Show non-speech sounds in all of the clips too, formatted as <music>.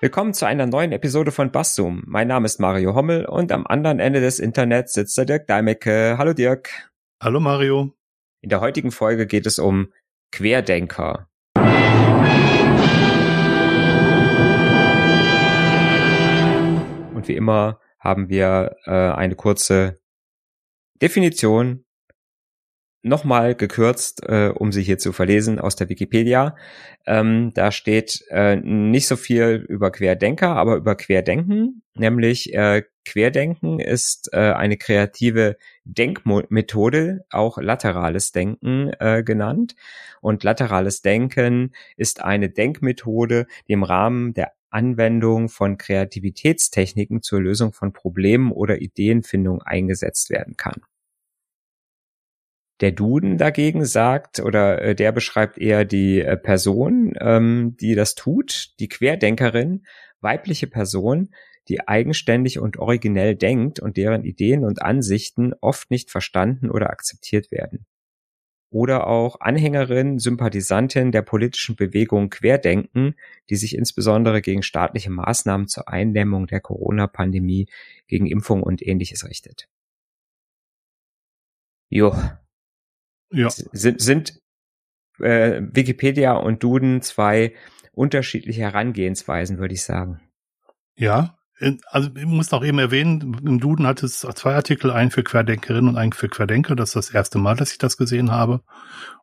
Willkommen zu einer neuen Episode von Basszoom. Mein Name ist Mario Hommel und am anderen Ende des Internets sitzt der Dirk Deimecke. Hallo Dirk. Hallo Mario. In der heutigen Folge geht es um Querdenker. Und wie immer haben wir äh, eine kurze Definition nochmal gekürzt, äh, um sie hier zu verlesen aus der Wikipedia. Ähm, da steht äh, nicht so viel über Querdenker, aber über Querdenken, nämlich äh, Querdenken ist äh, eine kreative Denkmethode, auch laterales Denken äh, genannt. Und laterales Denken ist eine Denkmethode, die im Rahmen der Anwendung von Kreativitätstechniken zur Lösung von Problemen oder Ideenfindung eingesetzt werden kann. Der Duden dagegen sagt oder äh, der beschreibt eher die äh, Person, ähm, die das tut, die Querdenkerin, weibliche Person, die eigenständig und originell denkt und deren Ideen und Ansichten oft nicht verstanden oder akzeptiert werden. Oder auch Anhängerin, Sympathisantin der politischen Bewegung Querdenken, die sich insbesondere gegen staatliche Maßnahmen zur Eindämmung der Corona-Pandemie, gegen Impfung und ähnliches richtet. Jo, ja. sind, sind äh, Wikipedia und Duden zwei unterschiedliche Herangehensweisen, würde ich sagen. Ja, also ich muss auch eben erwähnen, im Duden hat es zwei Artikel, einen für Querdenkerinnen und einen für Querdenker. Das ist das erste Mal, dass ich das gesehen habe.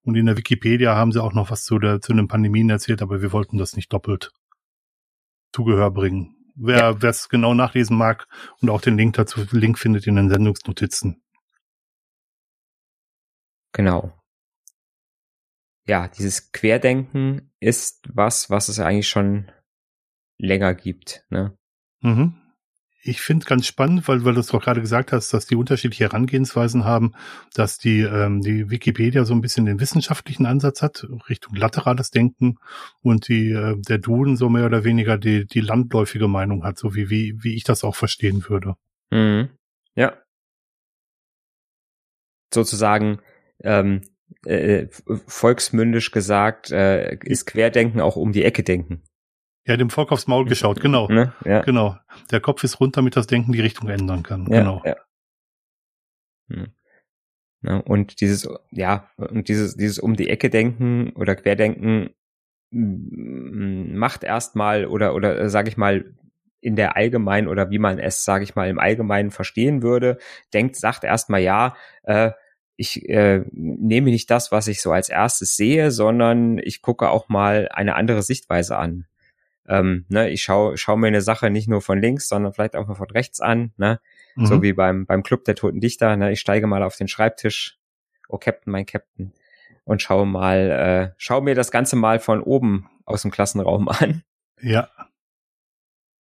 Und in der Wikipedia haben sie auch noch was zu, der, zu den Pandemien erzählt, aber wir wollten das nicht doppelt Zugehör bringen. Wer ja. es genau nachlesen mag und auch den Link dazu, Link findet in den Sendungsnotizen. Genau. Ja, dieses Querdenken ist was, was es eigentlich schon länger gibt. Ne? Mhm. Ich finde ganz spannend, weil, weil du es doch gerade gesagt hast, dass die unterschiedliche Herangehensweisen haben, dass die, ähm, die Wikipedia so ein bisschen den wissenschaftlichen Ansatz hat, Richtung laterales Denken und die, äh, der Duden so mehr oder weniger die, die landläufige Meinung hat, so wie, wie, wie ich das auch verstehen würde. Mhm. Ja. Sozusagen ähm, äh, volksmündisch gesagt, äh, ist Querdenken auch um die Ecke denken. Ja, dem Volk aufs Maul geschaut, genau. Ne? Ja. Genau. Der Kopf ist rund, damit das Denken die Richtung ändern kann. Ja, genau. Ja. Hm. Ja, und dieses, ja, und dieses, dieses um die Ecke denken oder Querdenken mm, macht erstmal oder, oder äh, sage ich mal, in der allgemeinen oder wie man es, sage ich mal, im Allgemeinen verstehen würde, denkt, sagt erstmal ja, äh, ich äh, nehme nicht das, was ich so als erstes sehe, sondern ich gucke auch mal eine andere Sichtweise an. Ähm, ne, ich schaue schau mir eine Sache nicht nur von links, sondern vielleicht auch mal von rechts an, ne? Mhm. So wie beim, beim Club der Toten Dichter, ne? Ich steige mal auf den Schreibtisch, oh Captain, mein Captain, und schaue mal, äh, schaue mir das Ganze mal von oben aus dem Klassenraum <laughs> an. Ja.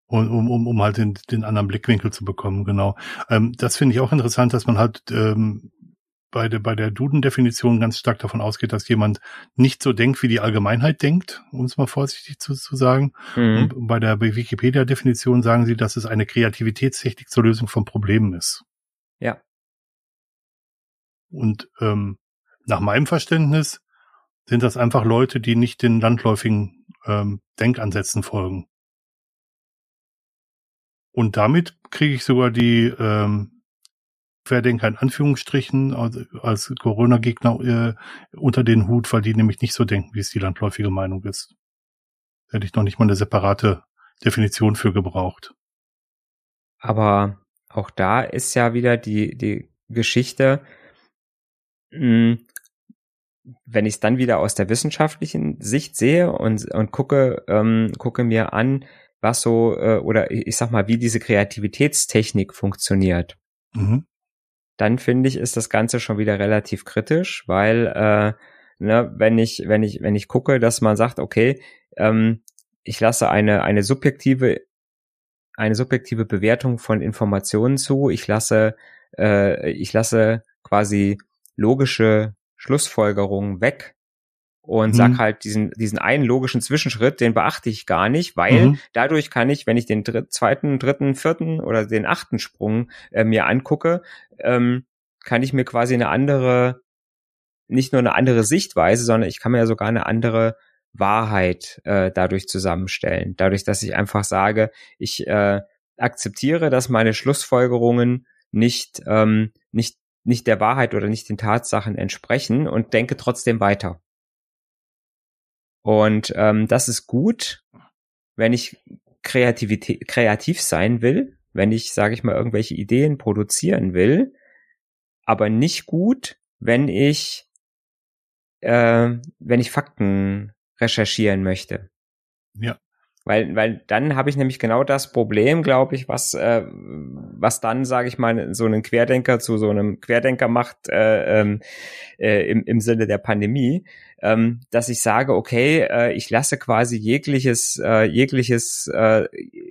Und um, um, um halt den, den anderen Blickwinkel zu bekommen, genau. Ähm, das finde ich auch interessant, dass man halt ähm, bei der, bei der Duden-Definition ganz stark davon ausgeht, dass jemand nicht so denkt, wie die Allgemeinheit denkt, um es mal vorsichtig zu, zu sagen. Mhm. Und bei der Wikipedia-Definition sagen sie, dass es eine Kreativitätstechnik zur Lösung von Problemen ist. Ja. Und ähm, nach meinem Verständnis sind das einfach Leute, die nicht den landläufigen ähm, Denkansätzen folgen. Und damit kriege ich sogar die ähm, Querdenker in Anführungsstrichen als Corona-Gegner äh, unter den Hut, weil die nämlich nicht so denken, wie es die landläufige Meinung ist. Hätte ich noch nicht mal eine separate Definition für gebraucht. Aber auch da ist ja wieder die, die Geschichte, mh, hm, wenn ich es dann wieder aus der wissenschaftlichen Sicht sehe und, und gucke, ähm, gucke mir an, was so, äh, oder ich sag mal, wie diese Kreativitätstechnik funktioniert. Mhm dann finde ich, ist das Ganze schon wieder relativ kritisch, weil äh, ne, wenn ich, wenn ich, wenn ich gucke, dass man sagt, okay, ähm, ich lasse eine, eine subjektive, eine subjektive Bewertung von Informationen zu, ich lasse, äh, ich lasse quasi logische Schlussfolgerungen weg und mhm. sag halt diesen diesen einen logischen Zwischenschritt, den beachte ich gar nicht, weil mhm. dadurch kann ich, wenn ich den dritt, zweiten, dritten, vierten oder den achten Sprung äh, mir angucke, ähm, kann ich mir quasi eine andere, nicht nur eine andere Sichtweise, sondern ich kann mir ja sogar eine andere Wahrheit äh, dadurch zusammenstellen. Dadurch, dass ich einfach sage, ich äh, akzeptiere, dass meine Schlussfolgerungen nicht, ähm, nicht, nicht der Wahrheit oder nicht den Tatsachen entsprechen und denke trotzdem weiter. Und ähm, das ist gut, wenn ich Kreativität, kreativ sein will, wenn ich, sage ich mal, irgendwelche Ideen produzieren will, aber nicht gut, wenn ich, äh, wenn ich Fakten recherchieren möchte. Ja. Weil, weil dann habe ich nämlich genau das Problem, glaube ich, was, äh, was dann, sage ich mal, so einen Querdenker zu so einem Querdenker macht äh, ähm, äh, im, im Sinne der Pandemie, ähm, dass ich sage, okay, äh, ich lasse quasi jegliches, äh, jegliches äh,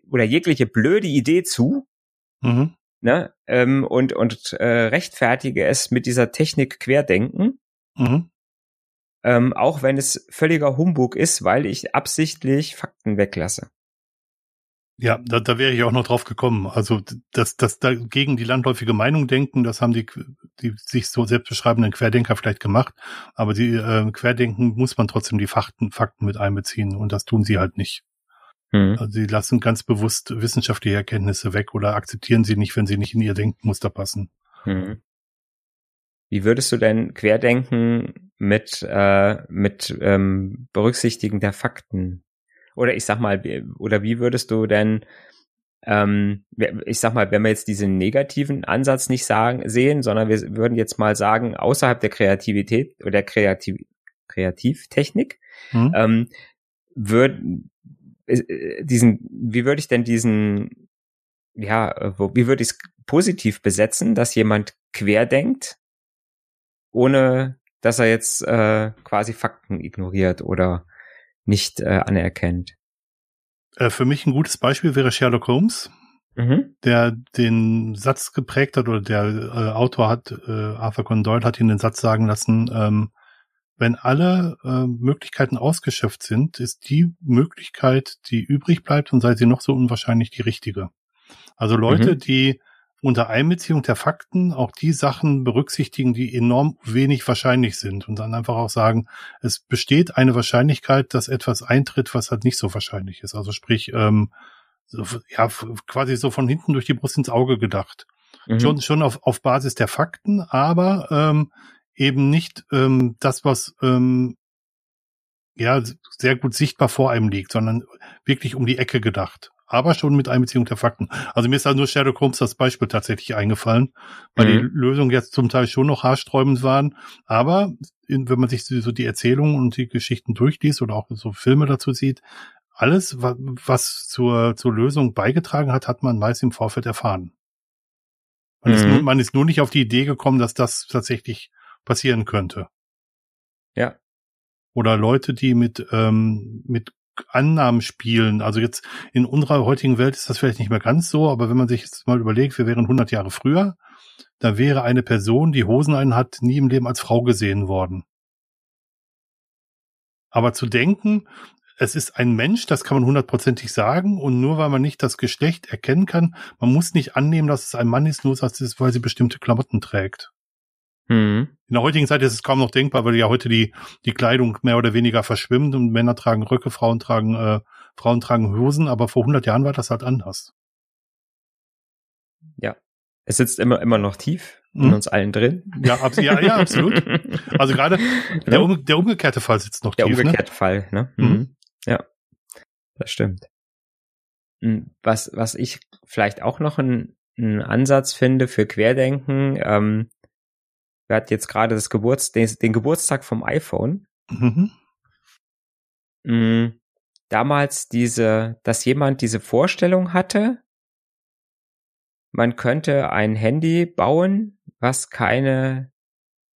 oder jegliche blöde Idee zu, mhm. ne, ähm, und und äh, rechtfertige es mit dieser Technik Querdenken. Mhm ähm, auch wenn es völliger Humbug ist, weil ich absichtlich Fakten weglasse. Ja, da, da wäre ich auch noch drauf gekommen. Also, dass das da gegen die landläufige Meinung denken, das haben die, die sich so selbst beschreibenden Querdenker vielleicht gemacht. Aber die äh, Querdenken muss man trotzdem die Fakten, Fakten mit einbeziehen und das tun sie halt nicht. Mhm. Also sie lassen ganz bewusst wissenschaftliche Erkenntnisse weg oder akzeptieren sie nicht, wenn sie nicht in ihr Denkmuster passen. Mhm. Wie würdest du denn Querdenken mit, äh, mit ähm, Berücksichtigen der Fakten? Oder ich sag mal, oder wie würdest du denn, ähm, ich sag mal, wenn wir jetzt diesen negativen Ansatz nicht sagen, sehen, sondern wir würden jetzt mal sagen, außerhalb der Kreativität oder der Kreativ Kreativtechnik, hm. ähm, würden äh, diesen, wie würde ich denn diesen, ja, wo, wie würde ich es positiv besetzen, dass jemand querdenkt ohne dass er jetzt äh, quasi Fakten ignoriert oder nicht äh, anerkennt. Äh, für mich ein gutes Beispiel wäre Sherlock Holmes, mhm. der den Satz geprägt hat oder der äh, Autor hat, äh, Arthur Conan Doyle hat ihn den Satz sagen lassen, ähm, wenn alle äh, Möglichkeiten ausgeschöpft sind, ist die Möglichkeit, die übrig bleibt und sei sie noch so unwahrscheinlich, die richtige. Also Leute, mhm. die unter Einbeziehung der Fakten auch die Sachen berücksichtigen, die enorm wenig wahrscheinlich sind und dann einfach auch sagen, es besteht eine Wahrscheinlichkeit, dass etwas eintritt, was halt nicht so wahrscheinlich ist. Also sprich, ähm, so, ja, quasi so von hinten durch die Brust ins Auge gedacht. Mhm. Schon, schon auf, auf Basis der Fakten, aber ähm, eben nicht ähm, das, was ähm, ja sehr gut sichtbar vor einem liegt, sondern wirklich um die Ecke gedacht aber schon mit Einbeziehung der Fakten. Also mir ist da nur Sherlock Holmes das Beispiel tatsächlich eingefallen, weil mhm. die Lösungen jetzt zum Teil schon noch haarsträubend waren, aber wenn man sich so die Erzählungen und die Geschichten durchliest oder auch so Filme dazu sieht, alles, was zur, zur Lösung beigetragen hat, hat man meist im Vorfeld erfahren. Man, mhm. ist nur, man ist nur nicht auf die Idee gekommen, dass das tatsächlich passieren könnte. Ja. Oder Leute, die mit, ähm, mit Annahmen spielen. Also jetzt in unserer heutigen Welt ist das vielleicht nicht mehr ganz so, aber wenn man sich jetzt mal überlegt, wir wären 100 Jahre früher, da wäre eine Person, die Hosen ein hat, nie im Leben als Frau gesehen worden. Aber zu denken, es ist ein Mensch, das kann man hundertprozentig sagen, und nur weil man nicht das Geschlecht erkennen kann, man muss nicht annehmen, dass es ein Mann ist, nur weil sie bestimmte Klamotten trägt. Mhm. In der heutigen Zeit ist es kaum noch denkbar, weil ja heute die, die Kleidung mehr oder weniger verschwimmt und Männer tragen Röcke, Frauen tragen, äh, Frauen tragen Hosen, aber vor 100 Jahren war das halt anders. Ja. Es sitzt immer, immer noch tief in mhm. uns allen drin. Ja, ab, ja, ja, absolut. <laughs> Also gerade der, um, der umgekehrte Fall sitzt noch der tief. Der ne? umgekehrte ne? Fall, ne? Mhm. mhm. Ja. Das stimmt. Hm, was, was ich vielleicht auch noch ein, ein Ansatz finde für Querdenken, ähm, wir hatten jetzt gerade das Geburts den, den Geburtstag vom iPhone. Mhm. Mhm. Damals diese, dass jemand diese Vorstellung hatte, man könnte ein Handy bauen, was keine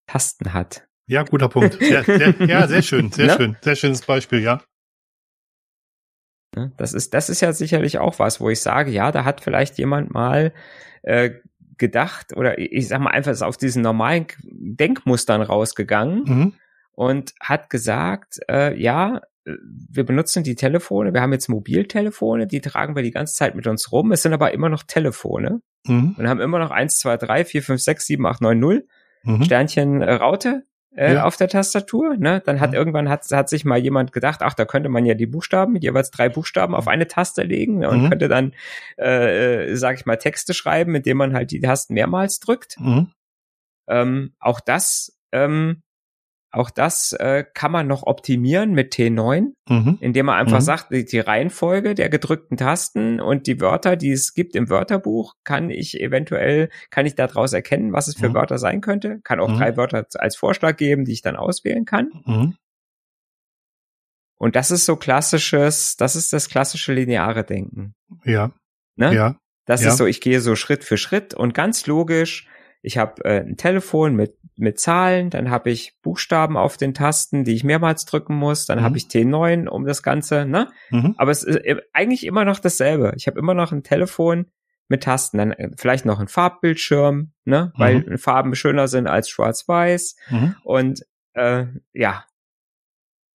Tasten hat. Ja, guter Punkt. Sehr, sehr, ja, sehr schön, sehr <laughs> ne? schön, sehr schönes Beispiel, ja. Ne? Das ist, das ist ja sicherlich auch was, wo ich sage, ja, da hat vielleicht jemand mal äh, gedacht oder ich sag mal einfach ist auf diesen normalen Denkmustern rausgegangen mhm. und hat gesagt, äh, ja, wir benutzen die Telefone, wir haben jetzt Mobiltelefone, die tragen wir die ganze Zeit mit uns rum, es sind aber immer noch Telefone mhm. und haben immer noch eins, zwei, drei, vier, fünf, sechs, sieben, acht, neun, null mhm. Sternchen äh, Raute äh, Ja. auf der Tastatur. Ne? Dann hat Mhm. irgendwann hat, hat sich mal jemand gedacht, ach, da könnte man ja die Buchstaben, jeweils drei Buchstaben auf eine Taste legen ne? und Mhm. könnte dann, äh, äh, sag ich mal, Texte schreiben, indem man halt die Tasten mehrmals drückt. Mhm. Ähm, auch das, ähm, auch das äh, kann man noch optimieren mit T9, Mhm. indem man einfach Mhm. sagt, die, die Reihenfolge der gedrückten Tasten und die Wörter, die es gibt im Wörterbuch, kann ich eventuell, kann ich daraus erkennen, was es für Mhm. Wörter sein könnte. Kann auch Mhm. drei Wörter als Vorschlag geben, die ich dann auswählen kann. Mhm. Und das ist so klassisches, das ist das klassische lineare Denken. Ja. Ne? Ja. Das Ja. ist so, ich gehe so Schritt für Schritt und ganz logisch. Ich habe äh, ein Telefon mit mit Zahlen, dann habe ich Buchstaben auf den Tasten, die ich mehrmals drücken muss, dann Mhm. habe ich T9 um das Ganze, ne? Mhm. Aber es ist äh, eigentlich immer noch dasselbe. Ich habe immer noch ein Telefon mit Tasten, dann äh, vielleicht noch ein Farbbildschirm, ne? Weil Mhm. Farben schöner sind als Schwarz-Weiß Mhm. und äh, ja.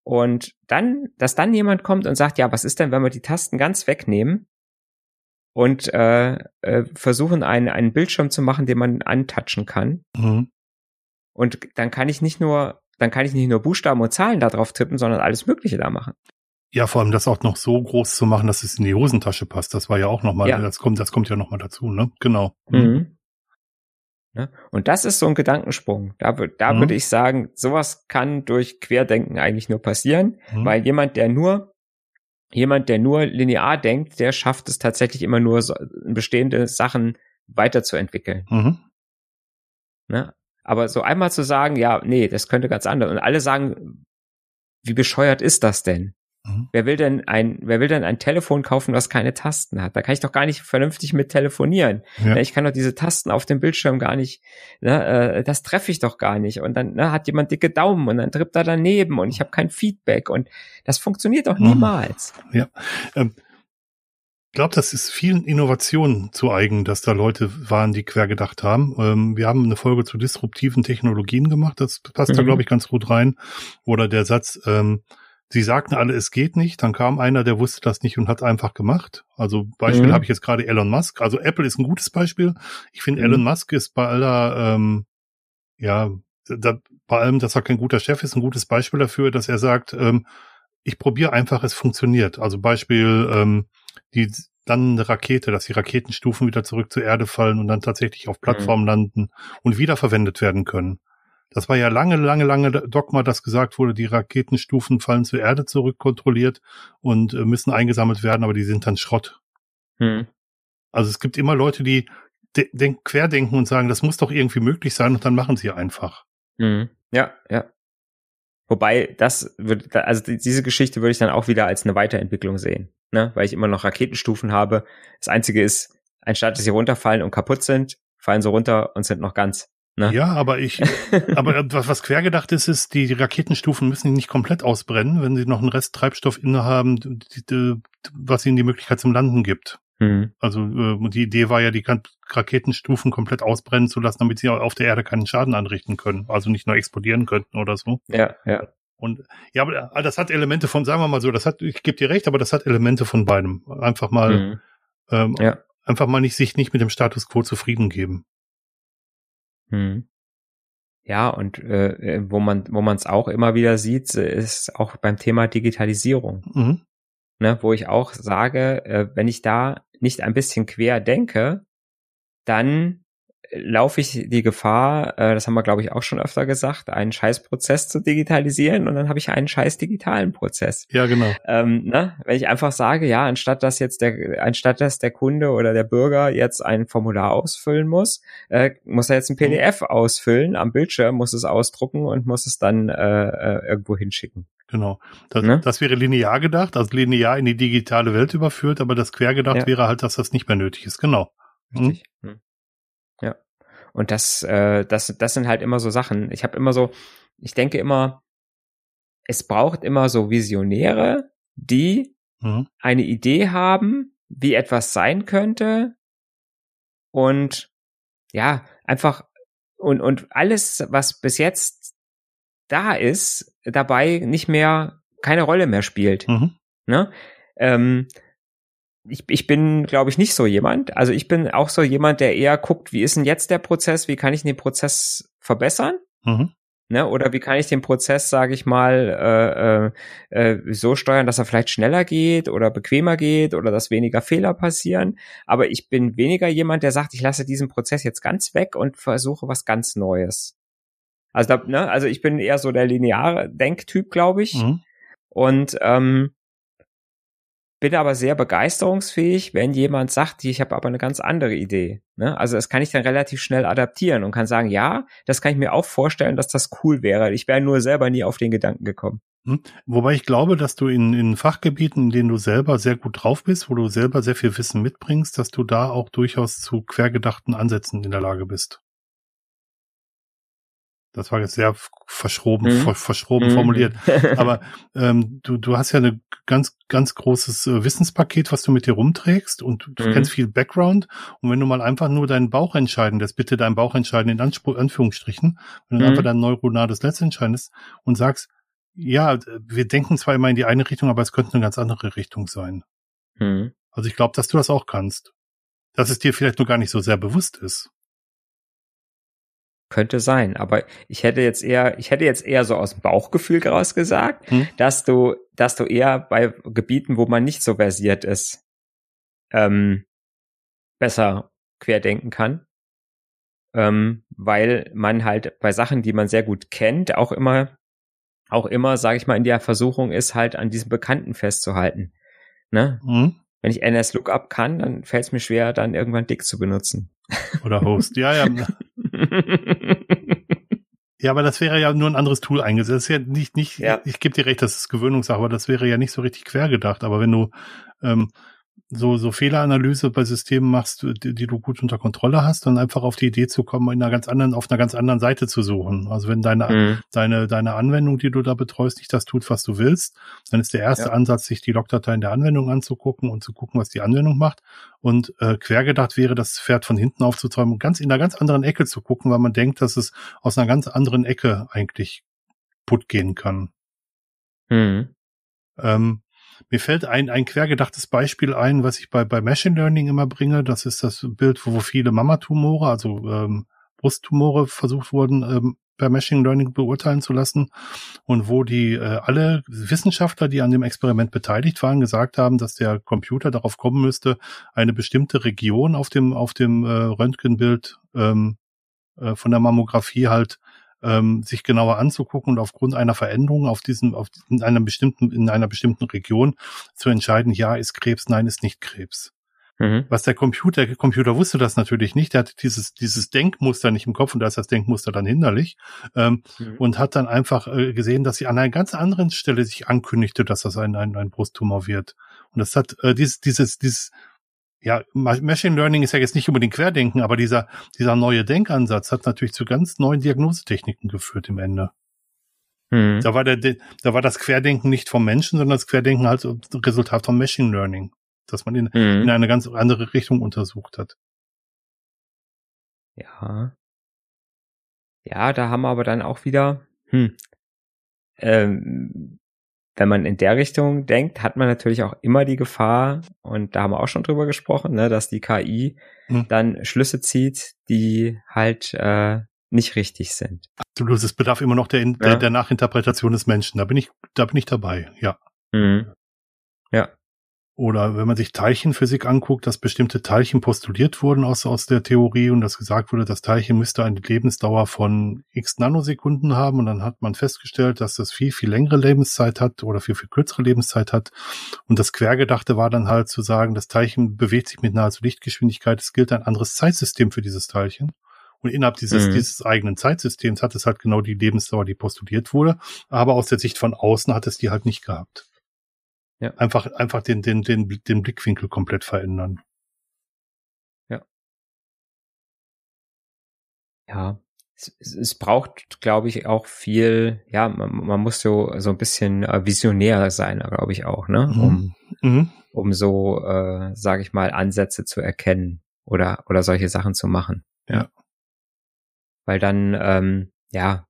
Und dann, dass dann jemand kommt und sagt, ja, was ist denn, wenn wir die Tasten ganz wegnehmen und äh, äh, versuchen, einen, einen Bildschirm zu machen, den man antatschen kann. Mhm. Und dann kann ich nicht nur, dann kann ich nicht nur Buchstaben und Zahlen da drauf tippen, sondern alles Mögliche da machen. Ja, vor allem das auch noch so groß zu machen, dass es in die Hosentasche passt. Das war ja auch nochmal, Ja. das kommt, das kommt ja nochmal dazu, ne? Genau. Mhm. Ne? Und das ist so ein Gedankensprung. Da, da Mhm. würde ich sagen, sowas kann durch Querdenken eigentlich nur passieren, Mhm. weil jemand, der nur jemand, der nur linear denkt, der schafft es tatsächlich immer nur so, bestehende Sachen weiterzuentwickeln. Mhm. Ne? Aber so einmal zu sagen, ja, nee, das könnte ganz anders. Und alle sagen, wie bescheuert ist das denn? Mhm. Wer will denn ein, wer will denn ein Telefon kaufen, was keine Tasten hat? Da kann ich doch gar nicht vernünftig mit telefonieren. Ja. Ne, Ich kann doch diese Tasten auf dem Bildschirm gar nicht, ne, äh, das treffe ich doch gar nicht. Und dann ne, hat jemand dicke Daumen und dann trippt er daneben und ich habe kein Feedback und das funktioniert doch Mhm. niemals. Ähm, ich glaube, das ist vielen Innovationen zu eigen, dass da Leute waren, die quer gedacht haben. Ähm, wir haben eine Folge zu disruptiven Technologien gemacht, das passt da, Mhm. glaube ich, ganz gut rein. Oder der Satz, ähm, sie sagten alle, es geht nicht, dann kam einer, der wusste das nicht und hat einfach gemacht. Also Beispiel Mhm. habe ich jetzt gerade Elon Musk. Also Apple ist ein gutes Beispiel. Ich finde, Mhm. Elon Musk ist bei aller, ähm, ja, da, bei allem, dass er kein guter Chef ist, ein gutes Beispiel dafür, dass er sagt, ähm, ich probiere einfach, es funktioniert. Also Beispiel, ähm, die dann eine Rakete, dass die Raketenstufen wieder zurück zur Erde fallen und dann tatsächlich auf Plattformen landen und wiederverwendet werden können. Das war ja lange, lange, lange Dogma, das gesagt wurde, die Raketenstufen fallen zur Erde zurück, kontrolliert und äh, müssen eingesammelt werden, aber die sind dann Schrott. Hm. Also es gibt immer Leute, die de denk querdenken und sagen, das muss doch irgendwie möglich sein und dann machen sie einfach. Mhm. Ja, ja. Wobei das würde, also die- diese Geschichte würde ich dann auch wieder als eine Weiterentwicklung sehen, ne? Weil ich immer noch Raketenstufen habe. Das einzige ist, anstatt dass sie runterfallen und kaputt sind, fallen sie runter und sind noch ganz. Ne? Ja, aber ich, <laughs> aber was, was quer gedacht ist, ist, die, Raketenstufen müssen nicht komplett ausbrennen, wenn sie noch einen Rest Treibstoff innehaben, was ihnen die Möglichkeit zum Landen gibt. Mhm. Also äh, die Idee war ja, die Raketenstufen komplett ausbrennen zu lassen, damit sie auf der Erde keinen Schaden anrichten können. Also nicht nur explodieren könnten oder so. Ja, ja. Und ja, aber äh, das hat Elemente von, sagen wir mal so, das hat, ich gebe dir recht, aber das hat Elemente von beidem. Einfach mal, Mhm. ähm, Ja. einfach mal nicht sich nicht mit dem Status quo zufrieden geben. Mhm. Ja, und äh, wo man wo man es auch immer wieder sieht, ist auch beim Thema Digitalisierung, Mhm. ne, wo ich auch sage, äh, wenn ich da nicht ein bisschen quer denke, dann laufe ich die Gefahr, äh, das haben wir glaube ich auch schon öfter gesagt, einen Scheißprozess zu digitalisieren und dann habe ich einen scheiß digitalen Prozess. Ja, genau. Ähm, ne? Wenn ich einfach sage, ja, anstatt dass jetzt der, anstatt dass der Kunde oder der Bürger jetzt ein Formular ausfüllen muss, äh, muss er jetzt ein PDF ausfüllen am Bildschirm, muss es ausdrucken und muss es dann äh, äh, irgendwo hinschicken. Genau. Das, Ne? das wäre linear gedacht, also linear in die digitale Welt überführt, aber das quer gedacht Ja. wäre halt, dass das nicht mehr nötig ist. Genau. Richtig. Hm. Ja. Und das, äh, das, das sind halt immer so Sachen. Ich habe immer so, ich denke immer, es braucht immer so Visionäre, die Mhm. eine Idee haben, wie etwas sein könnte und ja, einfach und, und alles, was bis jetzt da ist, dabei nicht mehr, keine Rolle mehr spielt. Mhm. Ne? Ähm, ich, ich bin, glaube ich, nicht so jemand. Also ich bin auch so jemand, der eher guckt, wie ist denn jetzt der Prozess, wie kann ich den Prozess verbessern? Mhm. Ne? Oder wie kann ich den Prozess, sage ich mal, äh, äh, äh, so steuern, dass er vielleicht schneller geht oder bequemer geht oder dass weniger Fehler passieren. Aber ich bin weniger jemand, der sagt, ich lasse diesen Prozess jetzt ganz weg und versuche was ganz Neues. Also, da, ne? also ich bin eher so der lineare Denktyp, glaube ich. Mhm. Und ähm, bin aber sehr begeisterungsfähig, wenn jemand sagt, ich habe aber eine ganz andere Idee. Ne? Also das kann ich dann relativ schnell adaptieren und kann sagen, ja, das kann ich mir auch vorstellen, dass das cool wäre. Ich wäre nur selber nie auf den Gedanken gekommen. Hm? Wobei ich glaube, dass du in, in Fachgebieten, in denen du selber sehr gut drauf bist, wo du selber sehr viel Wissen mitbringst, dass du da auch durchaus zu quergedachten Ansätzen in der Lage bist. Das war jetzt sehr verschroben, mhm. verschroben mhm. formuliert. <laughs> Aber ähm, du, du hast ja ein ganz, ganz großes äh, Wissenspaket, was du mit dir rumträgst und du mhm. kennst viel Background. Und wenn du mal einfach nur deinen Bauch entscheiden lässt, bitte deinen Bauch entscheiden in Anspruch, Anführungsstrichen, wenn du mhm. einfach dein neuronales Netz entscheidest und sagst, ja, wir denken zwar immer in die eine Richtung, aber es könnte eine ganz andere Richtung sein. Mhm. Also ich glaube, dass du das auch kannst. Dass es dir vielleicht nur gar nicht so sehr bewusst ist. Könnte sein, aber ich hätte jetzt eher, ich hätte jetzt eher so aus dem Bauchgefühl raus gesagt, hm? dass du, dass du eher bei Gebieten, wo man nicht so versiert ist, ähm, besser querdenken kann. Ähm, weil man halt bei Sachen, die man sehr gut kennt, auch immer, auch immer, sage ich mal, in der Versuchung ist, halt an diesem Bekannten festzuhalten. Ne? Hm? Wenn ich NS Lookup kann, dann fällt es mir schwer, dann irgendwann Dick zu benutzen. Oder Host, ja, ja. <laughs> Ja, aber das wäre ja nur ein anderes Tool eingesetzt. Das ist ja nicht, nicht, ja. ich gebe dir recht, das ist Gewöhnungssache, aber das wäre ja nicht so richtig quer gedacht. Aber wenn du ähm, so, so Fehleranalyse bei Systemen machst, die, die, du gut unter Kontrolle hast, dann einfach auf die Idee zu kommen, in einer ganz anderen, auf einer ganz anderen Seite zu suchen. Also wenn deine, mhm. deine, deine Anwendung, die du da betreust, nicht das tut, was du willst, dann ist der erste ja. Ansatz, sich die Logdateien der Anwendung anzugucken und zu gucken, was die Anwendung macht. Und äh, quergedacht wäre, das Pferd von hinten aufzuzäumen und ganz in einer ganz anderen Ecke zu gucken, weil man denkt, dass es aus einer ganz anderen Ecke eigentlich putt gehen kann. Mhm. Ähm, mir fällt ein, ein quergedachtes Beispiel ein, was ich bei, bei Machine Learning immer bringe. Das ist das Bild, wo viele Mamatumore, also ähm, Brusttumore versucht wurden, ähm, per Machine Learning beurteilen zu lassen und wo die äh, alle Wissenschaftler, die an dem Experiment beteiligt waren, gesagt haben, dass der Computer darauf kommen müsste, eine bestimmte Region auf dem auf dem äh, Röntgenbild ähm, äh, von der Mammographie halt ähm, sich genauer anzugucken und aufgrund einer Veränderung auf diesem, auf in einer bestimmten, in einer bestimmten Region zu entscheiden, ja, ist Krebs, nein, ist nicht Krebs. Mhm. Was der Computer, der Computer wusste das natürlich nicht. Der hatte dieses, dieses Denkmuster nicht im Kopf und da ist das Denkmuster dann hinderlich. Ähm, mhm. Und hat dann einfach äh, gesehen, dass sie an einer ganz anderen Stelle sich ankündigte, dass das ein, ein, ein Brusttumor wird. Und das hat äh, dieses, dieses, dieses, ja, Machine Learning ist ja jetzt nicht unbedingt Querdenken, aber dieser, dieser neue Denkansatz hat natürlich zu ganz neuen Diagnosetechniken geführt im Ende. Mhm. Da war der, da war das Querdenken nicht vom Menschen, sondern das Querdenken halt Resultat vom Machine Learning, dass man in, mhm. in eine ganz andere Richtung untersucht hat. Ja. Ja, da haben wir aber dann auch wieder, hm, ähm, wenn man in der Richtung denkt, hat man natürlich auch immer die Gefahr, und da haben wir auch schon drüber gesprochen, ne, dass die KI hm. dann Schlüsse zieht, die halt äh, nicht richtig sind. Absolut, es bedarf immer noch der, der, der Nachinterpretation des Menschen. Da bin ich, da bin ich dabei, ja. Mhm. Ja. Oder wenn man sich Teilchenphysik anguckt, dass bestimmte Teilchen postuliert wurden aus, aus der Theorie und dass gesagt wurde, das Teilchen müsste eine Lebensdauer von x Nanosekunden haben und dann hat man festgestellt, dass das viel, viel längere Lebenszeit hat oder viel, viel kürzere Lebenszeit hat. Und das Quergedachte war dann halt zu sagen, das Teilchen bewegt sich mit nahezu Lichtgeschwindigkeit, es gilt ein anderes Zeitsystem für dieses Teilchen. Und innerhalb dieses, mhm. dieses eigenen Zeitsystems hat es halt genau die Lebensdauer, die postuliert wurde. Aber aus der Sicht von außen hat es die halt nicht gehabt. Ja. Einfach, einfach den, den, den, den Blickwinkel komplett verändern. Ja. Ja. Es, es braucht, glaube ich, auch viel, ja, man, man muss so, so ein bisschen äh, visionär sein, glaube ich auch, ne? Mhm. Um, mhm. um so, äh, sage ich mal, Ansätze zu erkennen oder, oder solche Sachen zu machen. Ja. Weil dann, ähm, ja,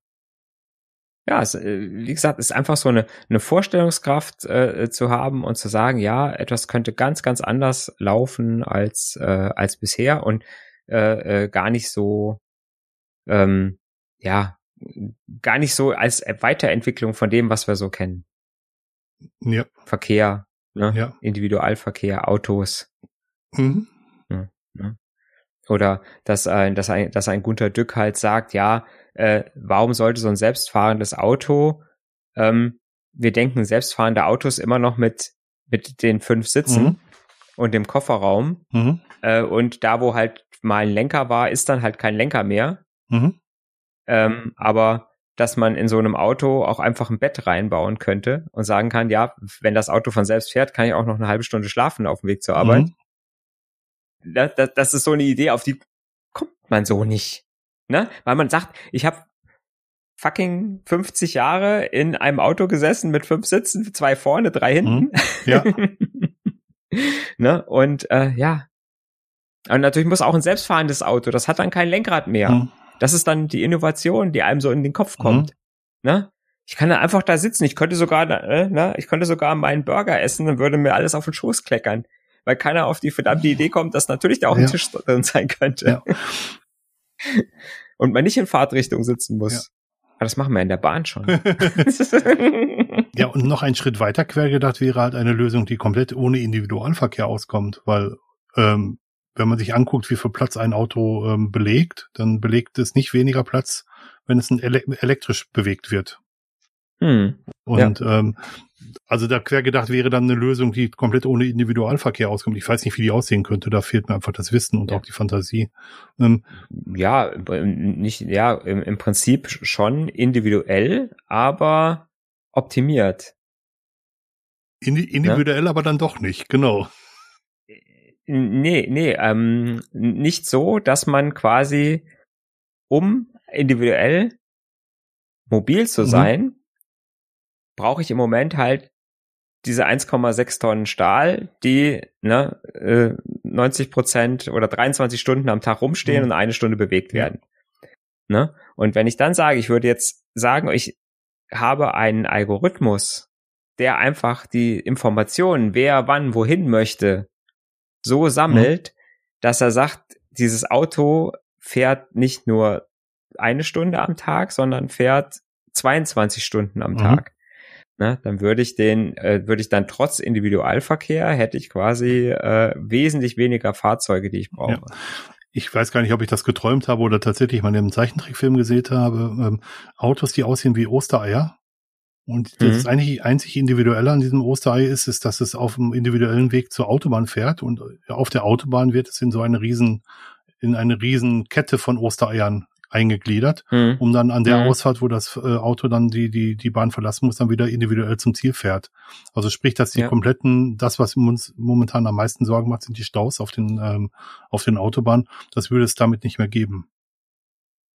ja, es, äh, wie gesagt, ist einfach so eine, eine Vorstellungskraft äh, zu haben und zu sagen, ja, etwas könnte ganz, ganz anders laufen als, äh, als bisher und äh, äh, gar nicht so, ähm, ja, gar nicht so als Weiterentwicklung von dem, was wir so kennen. Ja. Verkehr, ne? Ja. Individualverkehr, Autos. Mhm. Oder dass ein, dass ein, dass ein Gunter Dück halt sagt, ja, äh, warum sollte so ein selbstfahrendes Auto, ähm, wir denken selbstfahrende Autos immer noch mit, mit den fünf Sitzen Mhm. und dem Kofferraum. Mhm. Äh, und da, wo halt mal ein Lenker war, ist dann halt kein Lenker mehr. Mhm. Ähm, aber dass man in so einem Auto auch einfach ein Bett reinbauen könnte und sagen kann, ja, wenn das Auto von selbst fährt, kann ich auch noch eine halbe Stunde schlafen auf dem Weg zur Arbeit. Mhm. Das, das, das ist so eine Idee, auf die kommt man so nicht. Ne? Weil man sagt, ich habe fucking 50 Jahre in einem Auto gesessen mit fünf Sitzen, zwei vorne, drei hinten. Mhm. Ja. <laughs> ne? Und äh, ja. Und natürlich muss auch ein selbstfahrendes Auto, das hat dann kein Lenkrad mehr. Mhm. Das ist dann die Innovation, die einem so in den Kopf kommt. Ne? Ich kann dann einfach da sitzen. Ich könnte sogar, äh, ne, ich könnte sogar meinen Burger essen und würde mir alles auf den Schoß kleckern. Weil keiner auf die verdammte Idee kommt, dass natürlich da auch ein Ja. Tisch drin sein könnte. Ja. <laughs> Und man nicht in Fahrtrichtung sitzen muss. Ja. Aber das machen wir in der Bahn schon. <laughs> Ja, und noch einen Schritt weiter quergedacht wäre halt eine Lösung, die komplett ohne Individualverkehr auskommt, weil ähm, wenn man sich anguckt, wie viel Platz ein Auto ähm, belegt, dann belegt es nicht weniger Platz, wenn es ein ele elektrisch bewegt wird. hm. Und ähm, also da quergedacht wäre dann eine Lösung, die komplett ohne Individualverkehr auskommt. Ich weiß nicht, wie die aussehen könnte. Da fehlt mir einfach das Wissen und Ja. auch die Fantasie. Ähm, Ja, im- nicht, ja, im, im Prinzip schon individuell, aber optimiert. indi individuell aber dann doch nicht, genau. Nee, nee, ähm, nicht so, dass man quasi, um individuell mobil zu Mhm. Brauche ich im Moment halt diese 1,6 Tonnen Stahl, die ne, äh, 90 Prozent oder 23 Stunden am Tag rumstehen Mhm. und eine Stunde bewegt werden. Ne? Und wenn ich dann sage, ich würde jetzt sagen, ich habe einen Algorithmus, der einfach die Informationen, wer wann wohin möchte, so sammelt, dass er sagt, dieses Auto fährt nicht nur eine Stunde am Tag, sondern fährt 22 Stunden am Mhm. Tag. Ne, dann würde ich den, äh, würde ich dann trotz Individualverkehr hätte ich quasi äh, wesentlich weniger Fahrzeuge, die ich brauche. Ja. Ich weiß gar nicht, ob ich das geträumt habe oder tatsächlich mal in einem Zeichentrickfilm gesehen habe. Ähm, Autos, die aussehen wie Ostereier. Und das Mhm. eigentlich einzig Individuelle an diesem Osterei ist, ist, dass es auf dem individuellen Weg zur Autobahn fährt und auf der Autobahn wird es in so eine riesen, in eine riesen Kette von Ostereiern eingegliedert, Hm. um dann an der Mhm. Ausfahrt, wo das äh, Auto dann die, die, die Bahn verlassen muss, dann wieder individuell zum Ziel fährt. Also sprich, dass die Ja. kompletten, das, was uns momentan am meisten Sorgen macht, sind die Staus auf den, ähm, auf den Autobahnen. Das würde es damit nicht mehr geben.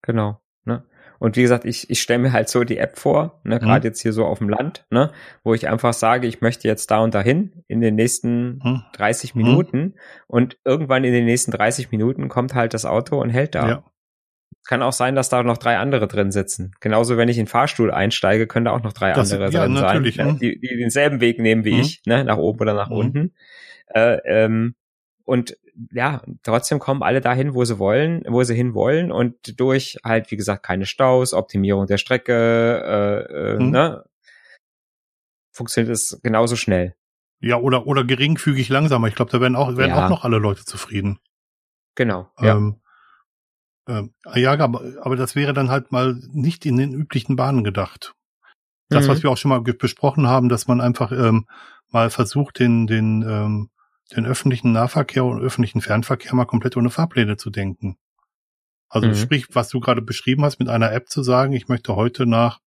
Genau. Ne? Und wie gesagt, ich, ich stelle mir halt so die App vor, ne, gerade Mhm. jetzt hier so auf dem Land, ne, wo ich einfach sage, ich möchte jetzt da und dahin in den nächsten Hm? 30 Mhm. Minuten und irgendwann in den nächsten 30 Minuten kommt halt das Auto und hält da. Ja. Kann auch sein, dass da noch drei andere drin sitzen. Genauso, wenn ich in den Fahrstuhl einsteige, können da auch noch drei Das- andere ja, drin sein, ne, die, die denselben Weg nehmen wie Mhm. ich, ne, nach oben oder nach Mhm. unten. Äh, ähm, und ja, trotzdem kommen alle dahin, wo sie wollen, wo sie hin wollen und durch halt, wie gesagt, keine Staus, Optimierung der Strecke, äh, äh, Mhm. ne, funktioniert es genauso schnell. Ja, oder, oder geringfügig langsamer. Ich glaube, da werden auch, werden Ja. auch noch alle Leute zufrieden. Genau. Ja. Ähm, ähm, ja, aber, aber das wäre dann halt mal nicht in den üblichen Bahnen gedacht. Das, Mhm. was wir auch schon mal besprochen haben, dass man einfach ähm, mal versucht, den, den, ähm, den öffentlichen Nahverkehr und öffentlichen Fernverkehr mal komplett ohne Fahrpläne zu denken. Also Mhm. sprich, was du gerade beschrieben hast, mit einer App zu sagen, ich möchte heute nach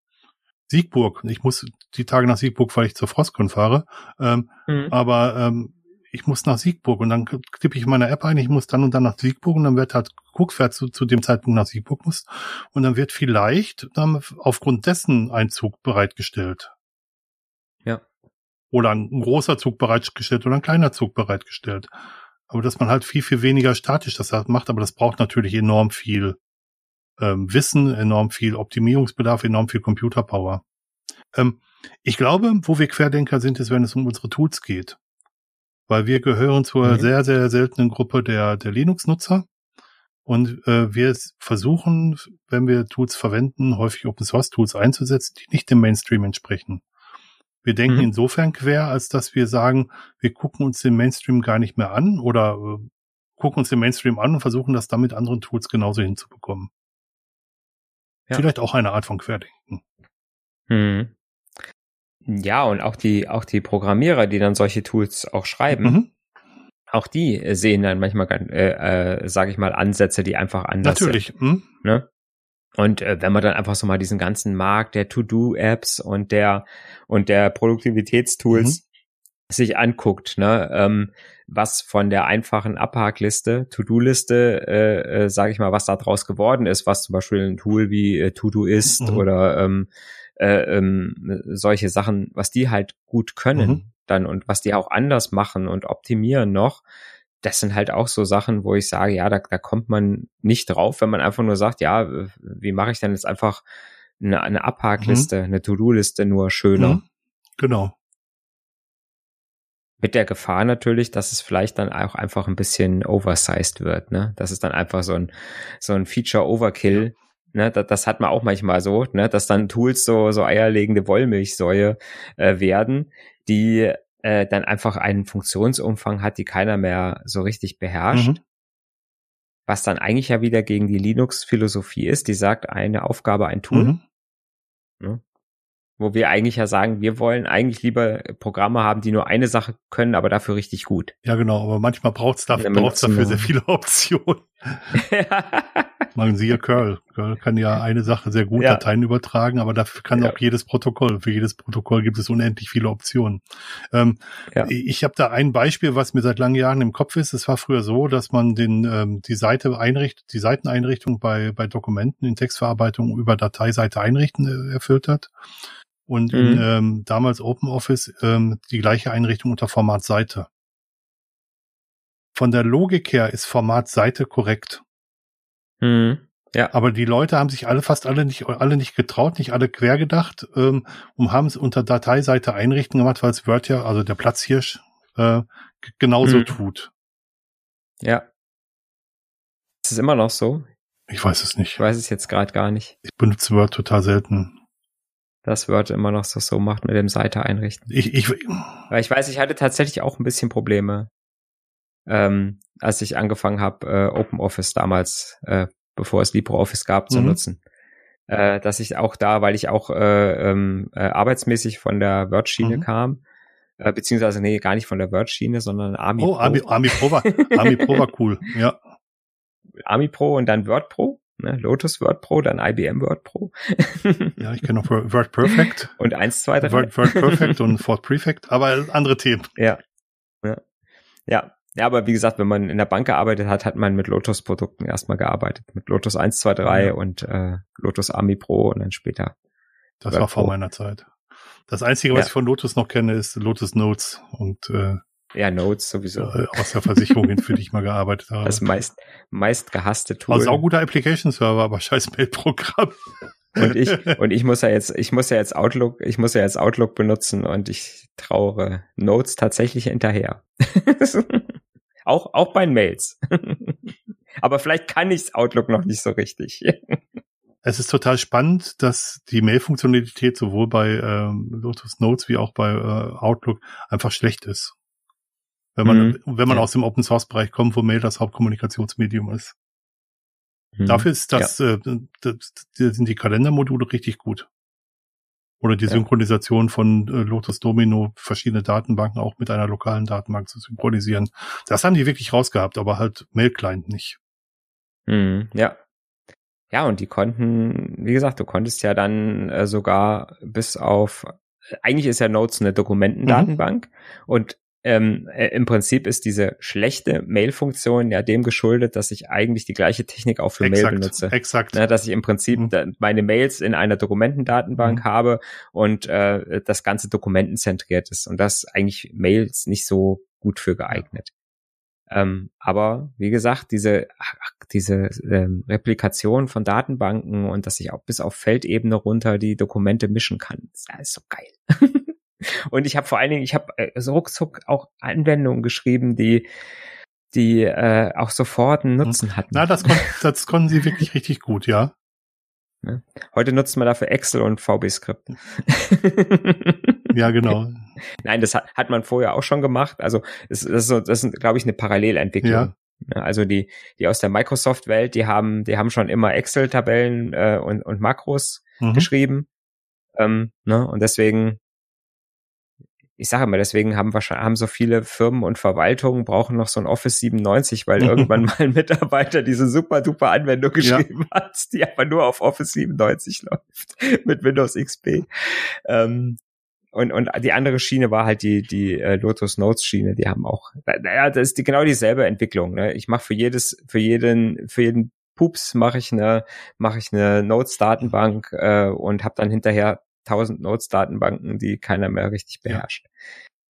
Siegburg. Ich muss die Tage nach Siegburg, weil ich zur Frostcon fahre. Ähm, Mhm. aber ähm, ich muss nach Siegburg und dann tippe ich in meiner App ein, ich muss dann und dann nach Siegburg und dann wird halt geguckt, wer zu, zu dem Zeitpunkt nach Siegburg muss und dann wird vielleicht dann aufgrund dessen ein Zug bereitgestellt. Ja. Oder ein großer Zug bereitgestellt oder ein kleiner Zug bereitgestellt. Aber dass man halt viel, viel weniger statisch das halt macht, aber das braucht natürlich enorm viel ähm, Wissen, enorm viel Optimierungsbedarf, enorm viel Computerpower. Ähm, ich glaube, wo wir Querdenker sind, ist, wenn es um unsere Tools geht. Weil wir gehören zur Mhm. sehr, sehr seltenen Gruppe der, der Linux-Nutzer. Und äh, wir versuchen, wenn wir Tools verwenden, häufig Open Source Tools einzusetzen, die nicht dem Mainstream entsprechen. Wir denken mhm. insofern quer, als dass wir sagen, wir gucken uns den Mainstream gar nicht mehr an oder äh, gucken uns den Mainstream an und versuchen das dann mit anderen Tools genauso hinzubekommen. Ja. Vielleicht auch eine Art von Querdenken. Mhm. Ja, und auch die, auch die Programmierer, die dann solche Tools auch schreiben, mhm. auch die sehen dann manchmal, äh, äh, sage ich mal, Ansätze, die einfach anders Natürlich. sind. Natürlich. Mhm. Ne? Und äh, wenn man dann einfach so mal diesen ganzen Markt der To-Do-Apps und der und der Produktivitätstools mhm. sich anguckt, ne, ähm, was von der einfachen Abhakliste, To-Do-Liste, äh, äh, sage ich mal, was da draus geworden ist, was zum Beispiel ein Tool wie äh, To-Do ist mhm. oder ähm, äh, ähm, solche Sachen, was die halt gut können mhm. dann und was die auch anders machen und optimieren noch, das sind halt auch so Sachen, wo ich sage, ja, da, da kommt man nicht drauf, wenn man einfach nur sagt, ja, wie mache ich denn jetzt einfach eine, eine Abhakliste, mhm. eine To-Do-Liste nur schöner. Mhm. Genau. Mit der Gefahr natürlich, dass es vielleicht dann auch einfach ein bisschen oversized wird, ne? Das ist dann einfach so ein, so ein Feature-Overkill. Ne, das, das hat man auch manchmal so, ne, dass dann Tools so, so eierlegende Wollmilchsäue äh, werden, die äh, dann einfach einen Funktionsumfang hat, die keiner mehr so richtig beherrscht. Mhm. Was dann eigentlich ja wieder gegen die Linux-Philosophie ist, die sagt, eine Aufgabe, ein Tool. Mhm. Ne? Wo wir eigentlich ja sagen, wir wollen eigentlich lieber Programme haben, die nur eine Sache können, aber dafür richtig gut. Ja, genau, aber manchmal braucht es dafür, braucht's dafür sehr viele <laughs> Optionen. <laughs> Man siehe Curl. Curl kann ja eine Sache sehr gut ja. Dateien übertragen, aber dafür kann ja. auch jedes Protokoll. Für jedes Protokoll gibt es unendlich viele Optionen. Ähm, ja. Ich habe da ein Beispiel, was mir seit langen Jahren im Kopf ist. Es war früher so, dass man den ähm, die Seite einrichtet, die Seiteneinrichtung bei bei Dokumenten in Textverarbeitung über Dateiseite einrichten äh, erfüllt hat. Und mhm. in ähm, damals OpenOffice ähm, die gleiche Einrichtung unter Format Seite. Von der Logik her ist Format Seite korrekt. Mhm. Ja. Aber die Leute haben sich alle fast alle nicht, alle nicht getraut, nicht alle quer gedacht ähm, und haben es unter Dateiseite einrichten gemacht, weil es Word ja, also der Platzhirsch, äh, genauso mhm. tut. Ja. Ist es immer noch so? Ich weiß es nicht. Ich weiß es jetzt gerade gar nicht. Ich benutze Word total selten. Das Word immer noch so, so macht mit dem Seite einrichten. Ich, ich, weil ich weiß, ich hatte tatsächlich auch ein bisschen Probleme ähm, als ich angefangen habe, äh, OpenOffice damals, äh, bevor es LibreOffice gab, zu mhm. nutzen. Äh, dass ich auch da, weil ich auch äh, ähm, äh, arbeitsmäßig von der Word-Schiene mhm. kam, äh, beziehungsweise nee, gar nicht von der Word-Schiene, sondern Army oh, Pro. Army, Army Pro war, Army Pro war cool, ja. Army Pro und dann Word Pro, ne? Lotus Word Pro, dann IBM Word Pro. ja, ich kenne noch Word Perfect. <laughs> Und eins, zwei, drei. Word, Word Perfect und Ford Prefect, aber andere Themen. Ja. Ja. Ja, ja, aber wie gesagt, wenn man in der Bank gearbeitet hat, hat man mit Lotus-Produkten erstmal gearbeitet. Mit Lotus 1, 2, 3 ja. und äh, Lotus Army Pro und dann später. Das war vor Pro. meiner Zeit. Das Einzige, was ja. ich von Lotus noch kenne, ist Lotus Notes und äh, ja, Notes sowieso. Äh, aus der Versicherung, für die ich mal gearbeitet <laughs> habe. Das meist, meist gehasste Tool. Also auch guter Application-Server, aber scheiß Mail-Programm. Und ich, <laughs> und ich muss ja jetzt, ich muss ja jetzt Outlook, ich muss ja jetzt Outlook benutzen und ich traure Notes tatsächlich hinterher. <laughs> Auch, auch bei Mails. <laughs> Aber vielleicht kann ich's Outlook noch nicht so richtig. <laughs> es ist total spannend, dass die Mail-Funktionalität sowohl bei ähm, Lotus Notes wie auch bei äh, Outlook einfach schlecht ist. Wenn man, mhm. wenn man ja. aus dem Open Source Bereich kommt, wo Mail das Hauptkommunikationsmedium ist. Mhm. Dafür ist das, ja. äh, das, sind die Kalendermodule richtig gut. Oder die ja. Synchronisation von äh, Lotus Domino, verschiedene Datenbanken auch mit einer lokalen Datenbank zu synchronisieren. Das haben die wirklich rausgehabt, aber halt Mail-Client nicht. Mhm, ja. Ja, und die konnten, wie gesagt, du konntest ja dann äh, sogar bis auf, eigentlich ist ja Notes eine Dokumentendatenbank mhm. und ähm, äh, im Prinzip ist diese schlechte Mail-Funktion ja dem geschuldet, dass ich eigentlich die gleiche Technik auch für exakt, Mail benutze. Exakt. Ne, dass ich im Prinzip mhm. meine Mails in einer Dokumentendatenbank mhm. habe und äh, das ganze dokumentenzentriert ist und das eigentlich Mails nicht so gut für geeignet. Ähm, aber wie gesagt, diese, ach, diese ähm, Replikation von Datenbanken und dass ich auch bis auf Feldebene runter die Dokumente mischen kann, das ist so geil. <laughs> Und ich habe vor allen Dingen, ich habe äh, so ruckzuck auch Anwendungen geschrieben, die die äh, auch sofort einen Nutzen hatten. Na, das, kon das konnten sie wirklich <laughs> richtig gut, ja. Heute nutzt man dafür Excel und VB-Skript. <laughs> <laughs> ja, genau. Nein, das hat, hat man vorher auch schon gemacht. Also das, das ist, so, das ist glaube ich, eine Parallelentwicklung. Ja. Also die, die aus der Microsoft-Welt, die haben, die haben schon immer Excel-Tabellen äh, und, und Makros mhm. geschrieben. Ähm, ne? Und deswegen ich sage immer, deswegen haben wahrscheinlich haben so viele Firmen und Verwaltungen brauchen noch so ein Office 97, weil <laughs> irgendwann mal ein Mitarbeiter diese super duper Anwendung geschrieben ja. hat, die aber nur auf Office 97 läuft <laughs> mit Windows XP. Ähm, und, und die andere Schiene war halt die, die äh, Lotus Notes Schiene, die haben auch, naja, das ist die, genau dieselbe Entwicklung. Ne? Ich mache für jedes, für jeden, für jeden Pups mache ich eine, mache ich eine Notes Datenbank äh, und habe dann hinterher 1000 Notes-Datenbanken, die keiner mehr richtig beherrscht. Ja.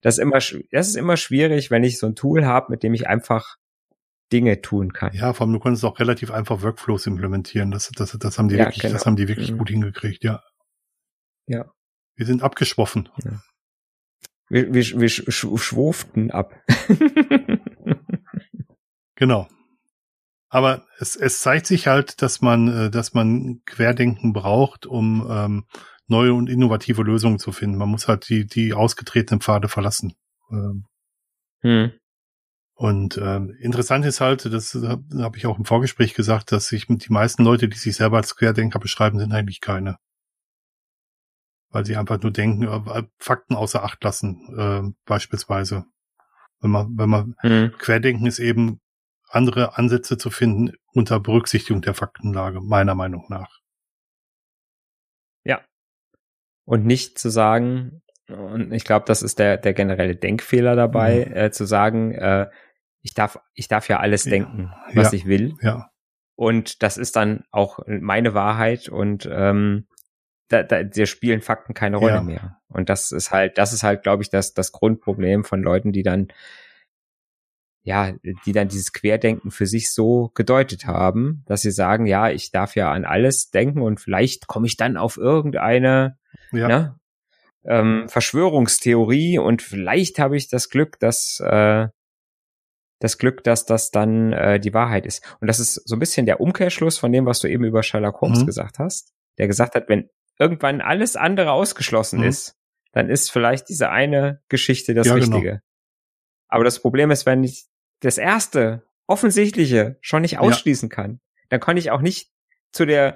Das ist immer, das ist immer schwierig, wenn ich so ein Tool habe, mit dem ich einfach Dinge tun kann. Ja, vor allem du konntest auch relativ einfach Workflows implementieren. Das, das, das haben die ja, wirklich, genau. das haben die wirklich mhm. gut hingekriegt, ja. Ja. Wir sind abgeschwoffen. Ja. Wir, wir, wir schwurften ab. <laughs> genau. Aber es, es zeigt sich halt, dass man, äh, dass man Querdenken braucht, um ähm, neue und innovative Lösungen zu finden. Man muss halt die, die ausgetretenen Pfade verlassen. Ähm, hm. Und ähm, interessant ist halt, das habe hab ich auch im Vorgespräch gesagt, dass sich die meisten Leute, die sich selber als Querdenker beschreiben, sind eigentlich keine. Weil sie einfach nur denken, äh, Fakten außer Acht lassen, äh, beispielsweise. Wenn man, wenn man hm. Querdenken ist eben andere Ansätze zu finden unter Berücksichtigung der Faktenlage, meiner Meinung nach. Ja, und nicht zu sagen, und ich glaube, das ist der, der generelle Denkfehler dabei, mhm. äh, zu sagen, äh, ich darf, ich darf ja alles denken, was ja. ich will. Ja. Und das ist dann auch meine Wahrheit und ähm, da, da, da spielen Fakten keine Rolle ja. mehr. Und das ist halt, das ist halt, glaube ich, das, das Grundproblem von Leuten, die dann ja, die dann dieses Querdenken für sich so gedeutet haben, dass sie sagen, ja, ich darf ja an alles denken und vielleicht komme ich dann auf irgendeine ja. ne, ähm, Verschwörungstheorie und vielleicht habe ich das Glück, dass äh, das Glück, dass das dann äh, die Wahrheit ist. Und das ist so ein bisschen der Umkehrschluss von dem, was du eben über Sherlock Holmes mhm. gesagt hast, der gesagt hat, wenn irgendwann alles andere ausgeschlossen mhm. ist, dann ist vielleicht diese eine Geschichte das ja, genau. Richtige. Genau. Aber das Problem ist, wenn ich das erste offensichtliche schon nicht ausschließen ja. kann, dann kann ich auch nicht zu der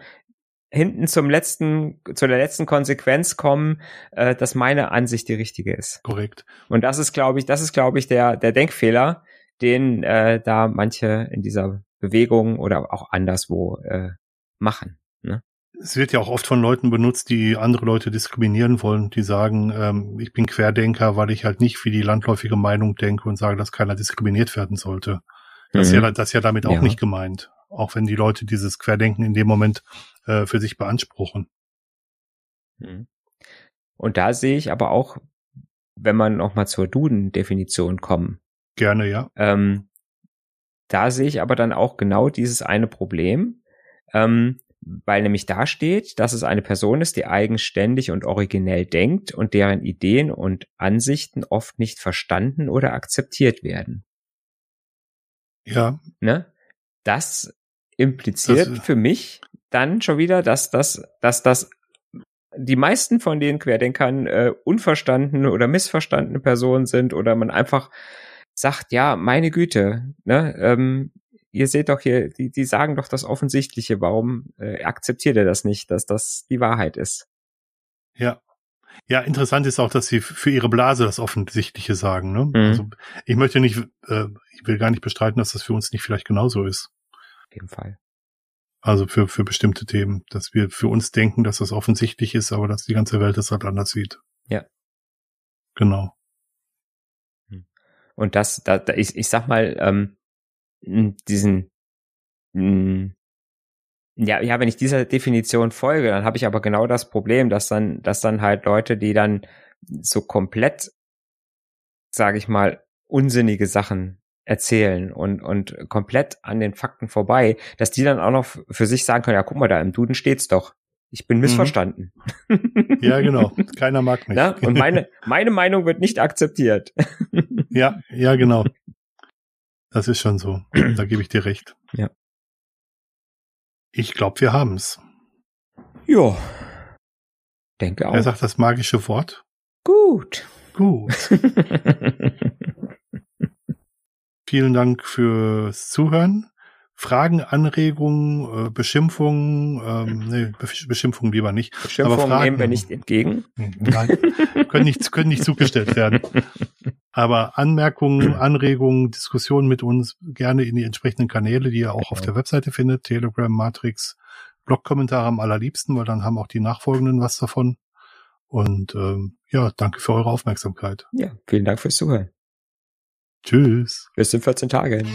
hinten zum letzten, zu der letzten Konsequenz kommen, äh, dass meine Ansicht die richtige ist. Korrekt. Und das ist, glaube ich, das ist, glaube ich, der, der Denkfehler, den äh, da manche in dieser Bewegung oder auch anderswo äh, machen. Es wird ja auch oft von Leuten benutzt, die andere Leute diskriminieren wollen, die sagen, ähm, ich bin Querdenker, weil ich halt nicht wie die landläufige Meinung denke und sage, dass keiner diskriminiert werden sollte. Das, mhm. ist, ja, das ist ja damit auch ja. nicht gemeint. Auch wenn die Leute dieses Querdenken in dem Moment äh, für sich beanspruchen. Mhm. Und da sehe ich aber auch, wenn man noch mal zur Duden-Definition kommen. Gerne, ja. Ähm, da sehe ich aber dann auch genau dieses eine Problem. Ähm, weil nämlich da steht, dass es eine Person ist, die eigenständig und originell denkt und deren Ideen und Ansichten oft nicht verstanden oder akzeptiert werden. Ja. Ne? Das impliziert das, für mich dann schon wieder, dass das, dass das die meisten von den Querdenkern äh, unverstandene oder missverstandene Personen sind oder man einfach sagt, ja, meine Güte, ne, ähm, ihr seht doch hier, die, die sagen doch das Offensichtliche, warum äh, akzeptiert ihr das nicht, dass das die Wahrheit ist? Ja. Ja, interessant ist auch, dass sie für ihre Blase das Offensichtliche sagen. Ne? Mhm. Also ich möchte nicht, äh, ich will gar nicht bestreiten, dass das für uns nicht vielleicht genauso ist. Auf jeden Fall. Also für, für bestimmte Themen, dass wir für uns denken, dass das offensichtlich ist, aber dass die ganze Welt es halt anders sieht. Ja. Genau. Hm. Und das, da, da ich, ich sag mal, ähm, diesen ja, ja, wenn ich dieser Definition folge, dann habe ich aber genau das Problem, dass dann, dass dann halt Leute, die dann so komplett, sage ich mal, unsinnige Sachen erzählen und, und komplett an den Fakten vorbei, dass die dann auch noch für sich sagen können, ja, guck mal, da im Duden steht's doch. Ich bin mhm. missverstanden. Ja, <laughs> genau. Keiner mag mich. Na? Und meine, meine Meinung wird nicht akzeptiert. Ja, ja, genau. Das ist schon so. <clears throat> da gebe ich dir recht. Ja. Ich glaube, wir haben's. Ja. Denke auch. Er sagt das magische Wort. Gut. Gut. <laughs> Vielen Dank fürs Zuhören. Fragen, Anregungen, äh, Beschimpfungen, ähm, nee, Beschimpfungen lieber nicht. Beschimpfungen Aber Fragen, nehmen wir nicht entgegen. Nein, können nicht, können nicht zugestellt werden. <laughs> Aber Anmerkungen, <clears throat> Anregungen, Diskussionen mit uns gerne in die entsprechenden Kanäle, die ihr auch auf der Webseite findet, Telegram, Matrix, Blogkommentare am allerliebsten, weil dann haben auch die Nachfolgenden was davon. Und ähm, ja, danke für eure Aufmerksamkeit. Ja, vielen Dank fürs Zuhören. Tschüss. Bis in 14 Tagen.